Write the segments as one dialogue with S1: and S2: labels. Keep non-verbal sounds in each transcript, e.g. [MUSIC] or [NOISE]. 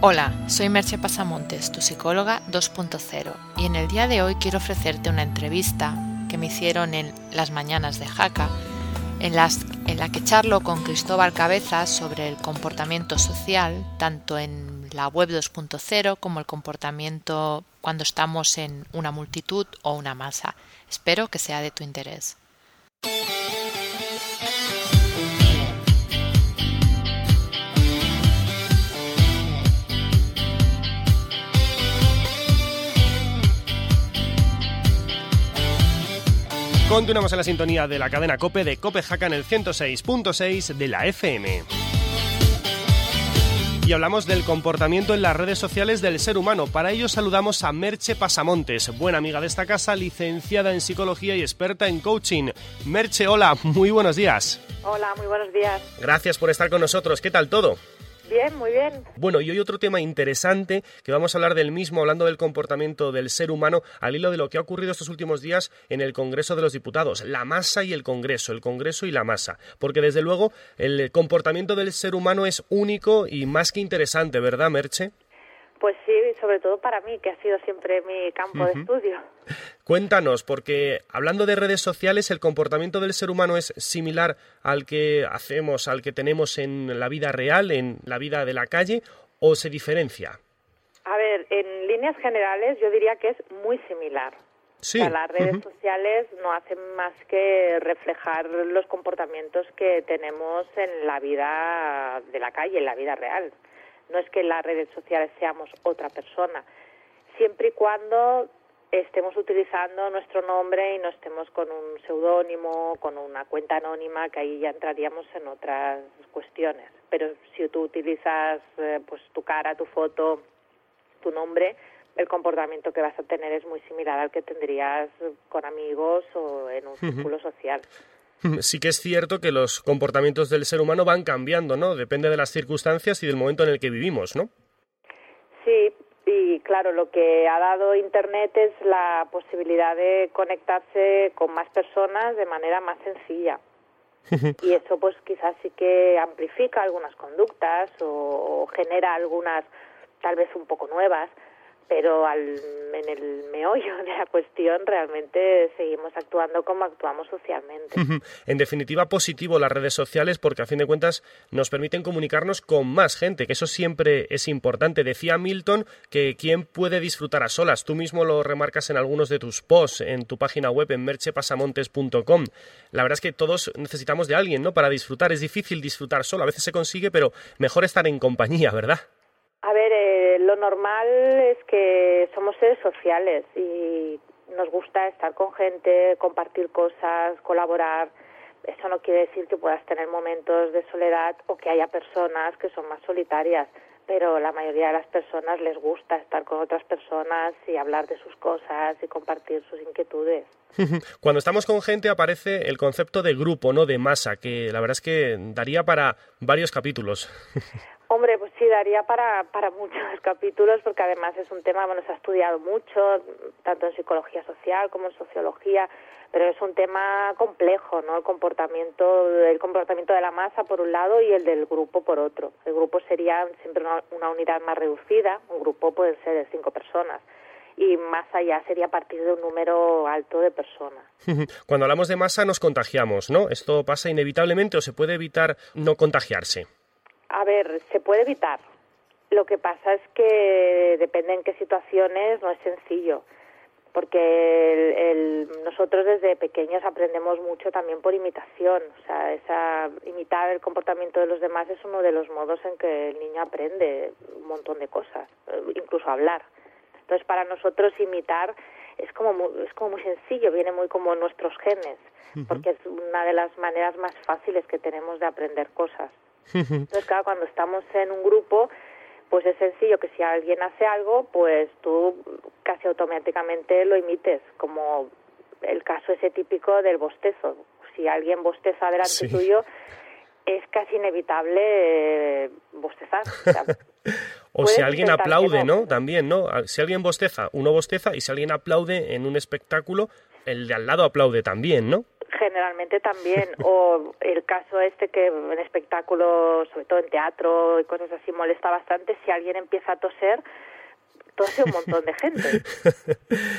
S1: Hola, soy Merche Pasamontes, tu psicóloga 2.0, y en el día de hoy quiero ofrecerte una entrevista que me hicieron en las mañanas de Jaca, en, en la que charlo con Cristóbal Cabezas sobre el comportamiento social, tanto en la web 2.0 como el comportamiento cuando estamos en una multitud o una masa. Espero que sea de tu interés.
S2: Continuamos en la sintonía de la cadena Cope de Cope Jaca en el 106.6 de la FM. Y hablamos del comportamiento en las redes sociales del ser humano. Para ello saludamos a Merche Pasamontes, buena amiga de esta casa, licenciada en psicología y experta en coaching. Merche, hola, muy buenos días.
S3: Hola, muy buenos días.
S2: Gracias por estar con nosotros. ¿Qué tal todo?
S3: Bien, muy bien.
S2: Bueno, y hoy otro tema interesante que vamos a hablar del mismo, hablando del comportamiento del ser humano al hilo de lo que ha ocurrido estos últimos días en el Congreso de los Diputados, la masa y el Congreso, el Congreso y la masa. Porque desde luego el comportamiento del ser humano es único y más que interesante, ¿verdad, Merche?
S3: Pues sí, sobre todo para mí, que ha sido siempre mi campo de estudio.
S2: Cuéntanos, porque hablando de redes sociales, el comportamiento del ser humano es similar al que hacemos, al que tenemos en la vida real, en la vida de la calle, o se diferencia?
S3: A ver, en líneas generales yo diría que es muy similar.
S2: Sí.
S3: las redes sociales no hacen más que reflejar los comportamientos que tenemos en la vida de la calle, en la vida real no es que en las redes sociales seamos otra persona, siempre y cuando estemos utilizando nuestro nombre y no estemos con un seudónimo, con una cuenta anónima, que ahí ya entraríamos en otras cuestiones. Pero si tú utilizas eh, pues tu cara, tu foto, tu nombre, el comportamiento que vas a tener es muy similar al que tendrías con amigos o en un círculo social. [LAUGHS]
S2: Sí que es cierto que los comportamientos del ser humano van cambiando, ¿no? Depende de las circunstancias y del momento en el que vivimos, ¿no?
S3: Sí, y claro, lo que ha dado Internet es la posibilidad de conectarse con más personas de manera más sencilla. [LAUGHS] y eso pues quizás sí que amplifica algunas conductas o genera algunas tal vez un poco nuevas, pero al, en el meollo de la cuestión realmente seguimos actuando como actuamos socialmente.
S2: en definitiva, positivo las redes sociales porque a fin de cuentas nos permiten comunicarnos con más gente, que eso siempre es importante. Decía Milton que quién puede disfrutar a solas. Tú mismo lo remarcas en algunos de tus posts en tu página web en merchepasamontes.com. La verdad es que todos necesitamos de alguien, ¿no? Para disfrutar. Es difícil disfrutar solo, a veces se consigue, pero mejor estar en compañía, ¿verdad?
S3: A ver, eh, lo normal es que somos seres sociales y nos gusta estar con gente, compartir cosas, colaborar. Eso no quiere decir que puedas tener momentos de soledad o que haya personas que son más solitarias, pero la mayoría de las personas les gusta estar con otras personas y hablar de sus cosas y compartir sus inquietudes. [LAUGHS]
S2: Cuando estamos con gente aparece el concepto de grupo, no de masa, que la verdad es que daría para varios capítulos. [LAUGHS]
S3: Hombre, pues sí, daría para, para muchos [LAUGHS] capítulos porque además es un tema, bueno, se ha estudiado mucho, tanto en psicología social como en sociología, pero es un tema complejo, ¿no? El comportamiento, el comportamiento de la masa por un lado y el del grupo por otro. El grupo sería siempre una, unidad más reducida, un grupo puede ser de cinco personas y más allá sería a partir de un número alto de personas. [LAUGHS]
S2: Cuando hablamos de masa nos contagiamos, ¿no? ¿Esto pasa inevitablemente o se puede evitar no contagiarse?
S3: A ver, se puede evitar. Lo que pasa es que depende en qué situaciones, no es sencillo, porque nosotros desde pequeños aprendemos mucho también por imitación, o sea, esa, imitar el comportamiento de los demás es uno de los modos en que el niño aprende un montón de cosas, incluso hablar. Entonces, para nosotros imitar es como muy, es como muy sencillo, viene muy como nuestros genes, porque es una de las maneras más fáciles que tenemos de aprender cosas. Entonces, claro, cuando estamos en un grupo, pues es sencillo que si alguien hace algo, pues tú casi automáticamente lo imites, como el caso ese típico del bostezo. Si alguien bosteza delante tuyo, es casi inevitable eh, bostezar.
S2: O, [LAUGHS] si alguien aplaude, no. También, ¿no? Si alguien bosteza, uno bosteza, y si alguien aplaude en un espectáculo, el de al lado aplaude también, ¿no?
S3: Generalmente también, [LAUGHS] o el caso este que en espectáculos, sobre todo en teatro y cosas así, molesta bastante, si alguien empieza a toser, tose un montón de gente.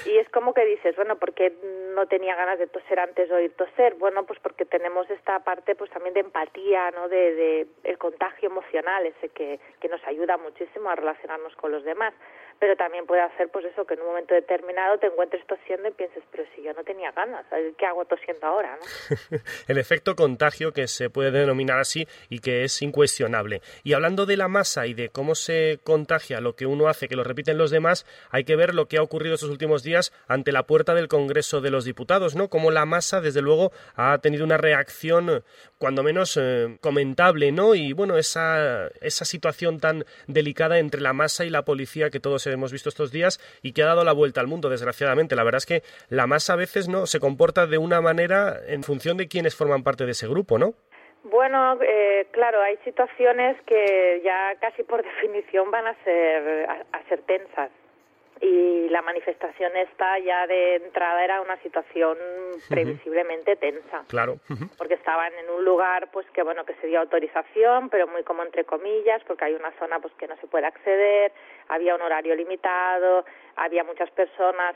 S3: Y es como que dices, bueno, ¿por qué no tenía ganas de toser antes de oír toser? Bueno, pues porque tenemos esta parte pues también de empatía, ¿no? De, de el contagio emocional ese que, que nos ayuda muchísimo a relacionarnos con los demás pero también puede hacer pues eso que en un momento determinado te encuentres tosiendo y pienses pero si yo no tenía ganas qué hago tosiendo ahora ¿no? [LAUGHS]
S2: el efecto contagio que se puede denominar así y que es incuestionable y hablando de la masa y de cómo se contagia lo que uno hace que lo repiten los demás hay que ver lo que ha ocurrido estos últimos días ante la puerta del Congreso de los Diputados no cómo la masa desde luego ha tenido una reacción cuando menos eh, comentable no y bueno esa esa situación tan delicada entre la masa y la policía que todos hemos visto estos días y que ha dado la vuelta al mundo, desgraciadamente. La verdad es que la masa a veces no se comporta de una manera en función de quienes forman parte de ese grupo, ¿no?
S3: Bueno, eh, claro, hay situaciones que ya casi por [LAUGHS] definición van a ser, a ser tensas y la manifestación esta ya de entrada era una situación previsiblemente tensa.
S2: Claro.
S3: Porque estaban en un lugar pues que bueno, que se dio autorización, pero muy como entre comillas, porque hay una zona pues que no se puede acceder, había un horario limitado, había muchas personas.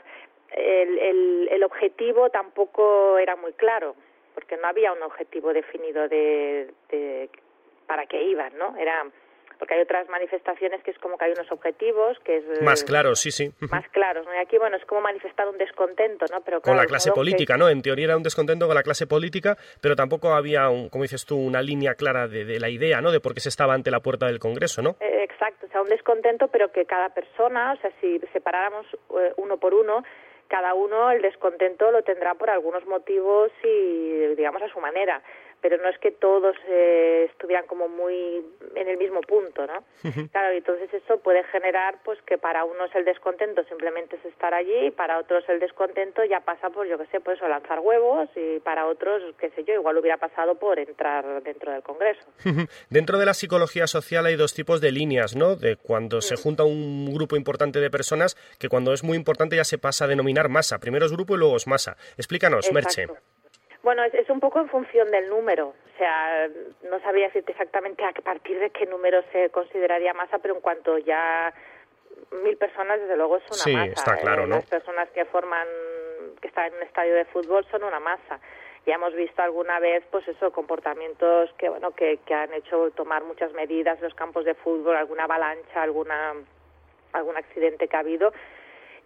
S3: El, el, el objetivo tampoco era muy claro, porque no había un objetivo definido de, de para qué iban, ¿no? Era porque hay otras manifestaciones que es como que hay unos objetivos que es
S2: más claros sí sí.
S3: Más claros ¿no? y aquí bueno es como manifestar un descontento no pero
S2: con la clase política no en teoría era un descontento con la clase política pero tampoco había un, como dices tú una línea clara de, de, la idea no de por qué se estaba ante la puerta del Congreso no
S3: eh, exacto o sea un descontento pero que cada persona o sea si separáramos eh, uno por uno cada uno el descontento lo tendrá por algunos motivos y digamos a su manera pero no es que todos eh, estuvieran como muy en el mismo punto, ¿no? Claro, y entonces eso puede generar pues que para unos el descontento simplemente es estar allí y para otros el descontento ya pasa por, yo qué sé, pues o lanzar huevos y para otros, qué sé yo, igual hubiera pasado por entrar dentro del Congreso.
S2: dentro de la psicología social hay dos tipos de líneas, ¿no? De cuando se junta un grupo importante de personas que cuando es muy importante ya se pasa a denominar masa. Primero es grupo y luego es masa. Explícanos, Merche.
S3: Bueno, es, es, un poco en función del número. O sea, no sabría decirte exactamente a partir de qué número se consideraría masa, pero en cuanto ya mil personas, desde luego es una
S2: sí,
S3: masa.
S2: está claro,
S3: eh,
S2: ¿no?
S3: Las personas que forman, que están en un estadio de fútbol son una masa. Ya hemos visto alguna vez, pues eso, comportamientos que, bueno, que, que han hecho tomar muchas medidas en los campos de fútbol, alguna avalancha, alguna, algún accidente que ha habido,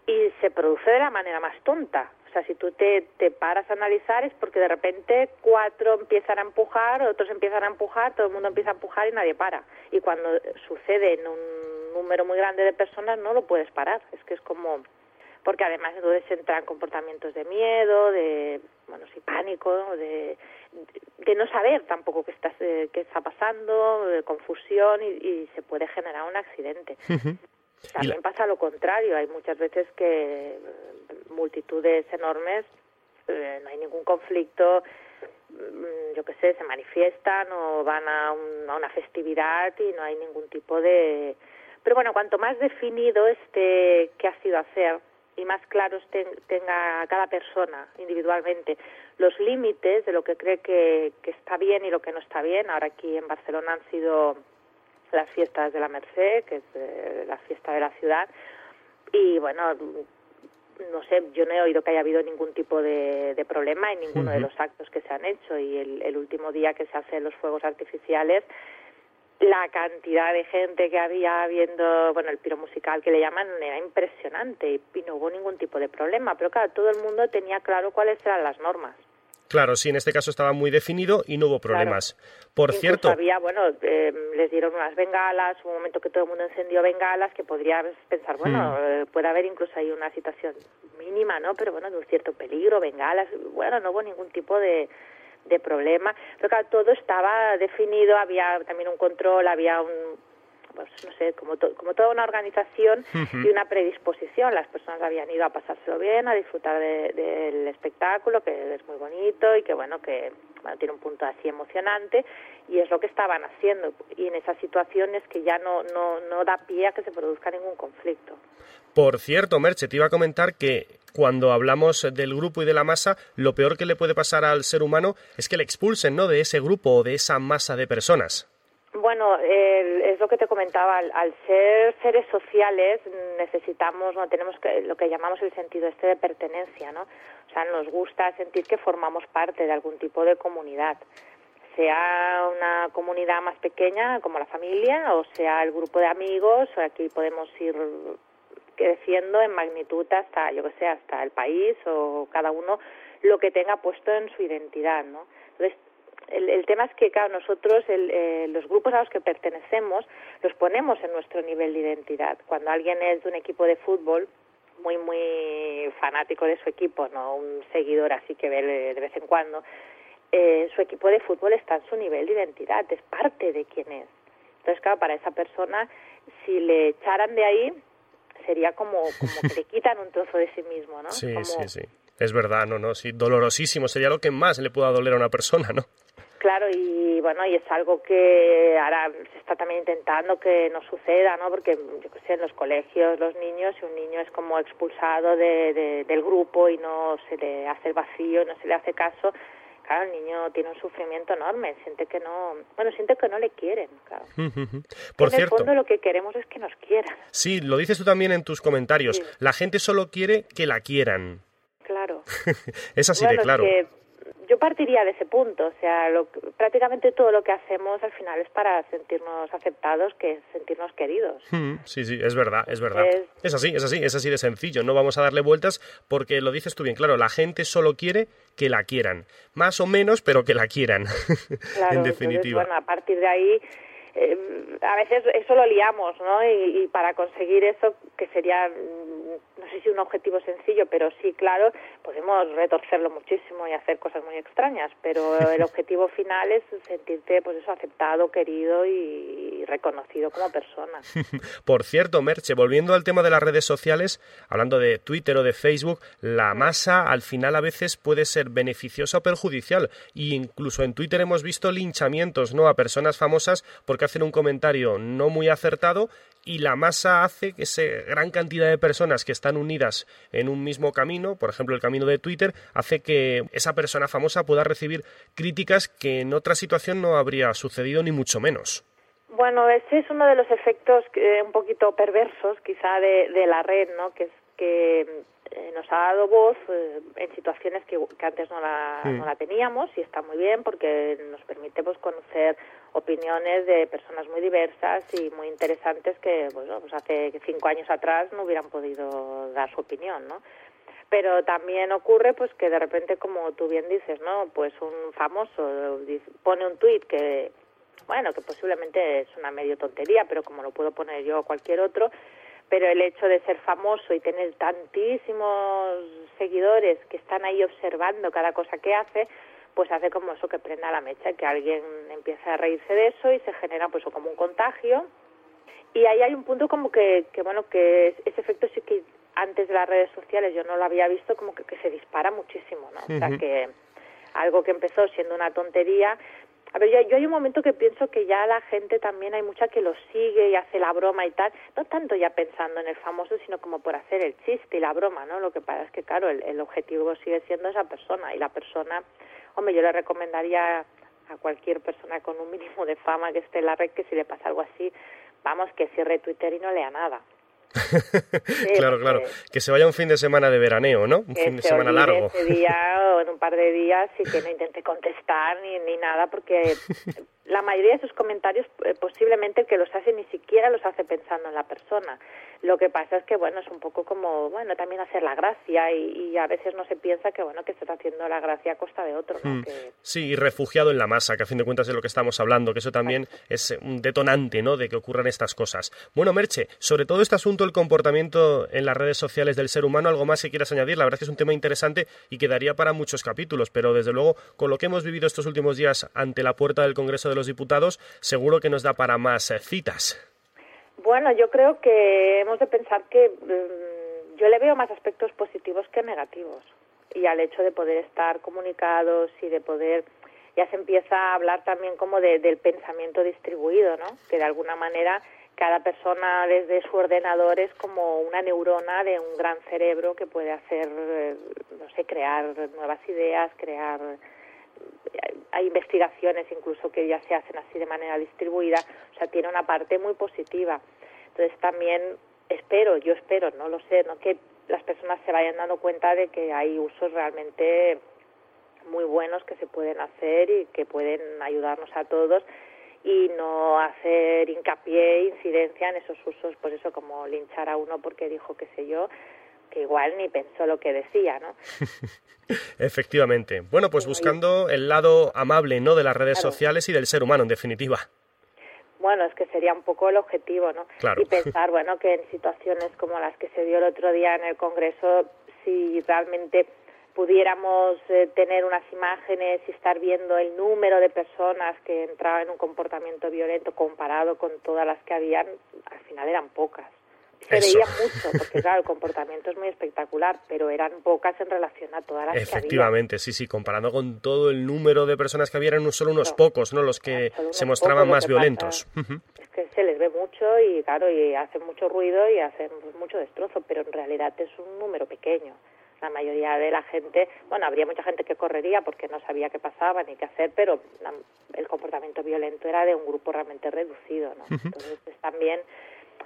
S3: y se produce de la manera más tonta. O sea, si tú te, te paras a analizar es porque de repente cuatro empiezan a empujar, otros empiezan a empujar, todo el mundo empieza a empujar y nadie para. Y cuando sucede en un número muy grande de personas no lo puedes parar. Es que es como... Porque además entonces entran comportamientos de miedo, de, bueno, sí, pánico, de, de no saber tampoco qué está, qué está pasando, de confusión y, y se puede generar un accidente. Uh. También la... pasa lo contrario, hay muchas veces que multitudes enormes, eh, no hay ningún conflicto, yo qué sé, se manifiestan o van a, un, a, una festividad y no hay ningún tipo de... Pero bueno, cuanto más definido esté qué ha sido hacer y más claros ten, tenga cada persona individualmente los límites de lo que cree que, que está bien y lo que no está bien, ahora aquí en Barcelona han sido las fiestas de la Merced, que es eh, la fiesta de la ciudad, y bueno, no sé, yo no he oído que haya habido ningún tipo de, de problema en ninguno uh -huh. de los actos que se han hecho y el, el, último día que se hacen los fuegos artificiales, la cantidad de gente que había viendo, bueno, el piro musical que le llaman era impresionante y, y no hubo ningún tipo de problema, pero claro, todo el mundo tenía claro cuáles eran las normas.
S2: Claro, sí, en este caso estaba muy definido y no hubo problemas. Claro. Por
S3: Incluso
S2: cierto.
S3: Había, bueno, eh, les dieron unas bengalas, hubo un momento que todo el mundo encendió bengalas, que podrías pensar, bueno, hmm. eh, puede haber incluso ahí una situación mínima, ¿no? Pero bueno, de un cierto peligro, bengalas, bueno, no hubo ningún tipo de, de problema. Pero claro, todo estaba definido, había también un control, había un, pues no sé, como, como toda una organización y una predisposición. Las personas habían ido a pasárselo bien, a disfrutar del espectáculo, que es muy bonito y que, bueno, que bueno, tiene un punto así emocionante y es lo que estaban haciendo. Y en esas situaciones que ya no, no, no da pie a que se produzca ningún conflicto.
S2: Por cierto, Merche, te iba a comentar que cuando hablamos del grupo y de la masa, lo peor que le puede pasar al ser humano es que le expulsen, ¿no? De ese grupo o de esa masa de personas.
S3: Bueno, es lo que te comentaba. Al, ser seres sociales necesitamos, no tenemos que, lo que llamamos el sentido este de pertenencia, ¿no? O sea, nos gusta sentir que formamos parte de algún tipo de comunidad, sea una comunidad más pequeña como la familia o sea el grupo de amigos. Aquí podemos ir creciendo en magnitud hasta, yo que sé, hasta el país o cada uno lo que tenga puesto en su identidad, ¿no? Entonces, el, el tema es que, claro, nosotros, el, eh, los grupos a los que pertenecemos, los ponemos en nuestro nivel de identidad. Cuando alguien es de un equipo de fútbol, muy, muy fanático de su equipo, no un seguidor así que ve de vez en cuando, eh, su equipo de fútbol está en su nivel de identidad, es parte de quién es. Entonces, claro, para esa persona, si le echaran de ahí, sería como, como que le [LAUGHS] quitan un trozo de sí mismo, ¿no?
S2: Sí, sí, sí. Es verdad, no, no, sí, dolorosísimo. Sería lo que más le pueda doler a una persona, ¿no?
S3: Claro, y bueno, y es algo que ahora se está también intentando que no suceda, ¿no? Porque, yo qué sé, en los colegios, los niños, si un niño es como expulsado de, del grupo y no se le hace el vacío, no se le hace caso, claro, el niño tiene un sufrimiento enorme, siente que no, bueno, siente que no le quieren, claro.
S2: Por
S3: en
S2: cierto,
S3: el fondo lo que queremos es que nos quieran.
S2: Sí, lo dices tú también en tus comentarios. La gente solo quiere que la quieran.
S3: Claro. [LAUGHS]
S2: es así de claro
S3: yo partiría de ese punto, o sea, lo, prácticamente todo lo que hacemos al final es para sentirnos aceptados, que sentirnos queridos.
S2: Hmm, sí, sí, es verdad, es verdad. Es, así, es así, es así de sencillo. No vamos a darle vueltas porque lo dices tú bien, claro, la gente solo quiere que la quieran, más o menos, pero que la quieran, [LAUGHS] en definitiva.
S3: bueno, a partir de ahí eh, a veces eso lo liamos, ¿no? Y, para conseguir eso, que sería, mm, no sé si un objetivo sencillo, pero sí, claro, podemos retorcerlo muchísimo y hacer cosas muy extrañas, pero [LAUGHS] el objetivo final es sentirte, pues eso, aceptado, querido y reconocido como persona. [LAUGHS]
S2: Por cierto, Merche, volviendo al tema de las redes sociales, hablando de Twitter o de Facebook, la masa al final a veces puede ser beneficiosa o perjudicial. Y incluso en Twitter hemos visto linchamientos, ¿no? A personas famosas porque hacen un comentario no muy acertado y la masa hace que esa gran cantidad de personas que están unidas en un mismo camino, por ejemplo el camino de Twitter, hace que esa persona famosa pueda recibir críticas que en otra situación no habría sucedido ni mucho menos.
S3: Bueno, ese es uno de los efectos eh, un poquito perversos quizá de, de la red, ¿no? Que que eh, nos ha dado voz eh, en situaciones que, antes no la, no la teníamos y está muy bien porque nos permite pues, conocer opiniones de personas muy diversas y muy interesantes que bueno, pues hace cinco años atrás no hubieran podido dar su opinión, ¿no? Pero también ocurre pues que de repente, como tú bien dices, ¿no? Pues un famoso pone un tuit que, bueno, que posiblemente es una medio tontería, pero como lo puedo poner yo o cualquier otro, pero el hecho de ser famoso y tener tantísimos seguidores que están ahí observando cada cosa que hace, pues hace como eso que prenda la mecha, que alguien empieza a reírse de eso y se genera pues como un contagio. Y ahí hay un punto como que, que bueno, que ese efecto sí que antes de las redes sociales yo no lo había visto como que, que se dispara muchísimo, ¿no? O sea, que algo que empezó siendo una tontería a ver, yo, hay un momento que pienso que ya la gente también hay mucha que lo sigue y hace la broma y tal, no tanto ya pensando en el famoso, sino como por hacer el chiste y la broma, ¿no? Lo que pasa es que, claro, el, el objetivo sigue siendo esa persona y la persona, hombre, yo le recomendaría a cualquier persona con un mínimo de fama que esté en la red que si le pasa algo así, vamos, que cierre Twitter y no lea nada.
S2: Claro, claro. Que se vaya un fin de semana de veraneo, ¿no? Un fin de semana largo.
S3: Ese día [LAUGHS] o en un par de días y que no intente contestar ni, ni nada, porque [LAUGHS] la mayoría de sus comentarios eh, posiblemente el que los hace ni siquiera los hace pensando en la persona. Lo que pasa es que, bueno, es un poco como, bueno, también hacer la gracia y, a veces no se piensa que, bueno, que se está haciendo la gracia a costa de otro, ¿no? Hmm.
S2: Sí, y refugiado en la masa, que a fin de cuentas es de lo que estamos hablando, que eso también es un detonante, ¿no?, de que ocurran estas cosas. Bueno, Merche, sobre todo este asunto del comportamiento en las redes sociales del ser humano, algo más que quieras añadir, la verdad es que es un tema interesante y quedaría para muchos capítulos, pero desde luego, con lo que hemos vivido estos últimos días ante la puerta del Congreso de los Diputados, seguro que nos da para más eh, citas.
S3: Bueno, yo creo que hemos de pensar que mm, yo le veo más aspectos positivos que negativos y al hecho de poder estar comunicados y de poder ya se empieza a hablar también como de, del pensamiento distribuido, ¿no? Que de alguna manera cada persona desde su ordenador es como una neurona de un gran cerebro que puede hacer, eh, no sé, crear nuevas ideas, crear hay investigaciones incluso que ya se hacen así de manera distribuida, o sea, tiene una parte muy positiva. Entonces también espero, yo espero, no lo sé, no que las personas se vayan dando cuenta de que hay usos realmente muy buenos que se pueden hacer y que pueden ayudarnos a todos y no hacer hincapié, incidencia en esos usos, por eso como linchar a uno porque dijo qué sé yo, que igual ni pensó lo que decía, ¿no? [LAUGHS]
S2: Efectivamente. Bueno, pues buscando el lado amable, ¿no?, de las redes sociales y del ser humano, en definitiva.
S3: Bueno, es que sería un poco el objetivo, ¿no?
S2: Claro.
S3: Y pensar, bueno, que en situaciones como las que se dio el otro día en el Congreso, si realmente pudiéramos eh, tener unas imágenes y estar viendo el número de personas que entraban en un comportamiento violento comparado con todas las que habían, al final eran pocas se veía mucho, porque claro, el comportamiento es muy espectacular, pero eran pocas en relación a todas las
S2: Efectivamente,
S3: que
S2: sí, sí, comparando con todo el número de personas que había, eran solo unos pocos, ¿no? Los que se mostraban más violentos.
S3: Es que se les ve mucho y claro, y hacen mucho ruido y hacen mucho destrozo, pero en realidad es un número pequeño. La mayoría de la gente, bueno, habría mucha gente que correría porque no sabía qué pasaba ni qué hacer, pero el comportamiento violento era de un grupo realmente reducido, ¿no? Entonces, también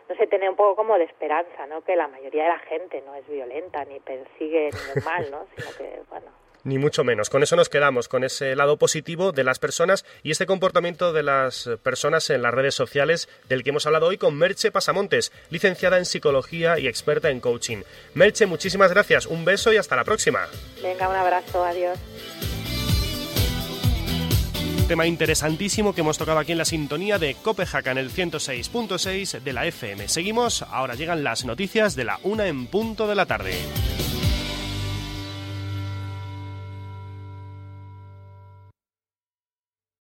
S3: no sé, tener un poco como de esperanza, ¿no? Que la mayoría de la gente no es violenta ni persigue ni normal, ¿no? Sino que, bueno,
S2: ni mucho menos. Con eso nos quedamos, con ese lado positivo de las personas y este comportamiento de las personas en las redes sociales del que hemos hablado hoy con Merche Pasamontes, licenciada en psicología y experta en coaching. Merche, muchísimas gracias, un beso y hasta la próxima.
S3: Venga, un abrazo, adiós
S2: tema interesantísimo que hemos tocado aquí en la sintonía de Copejaca en el 106.6 de la FM. Seguimos, ahora llegan las noticias de la una en punto de la tarde.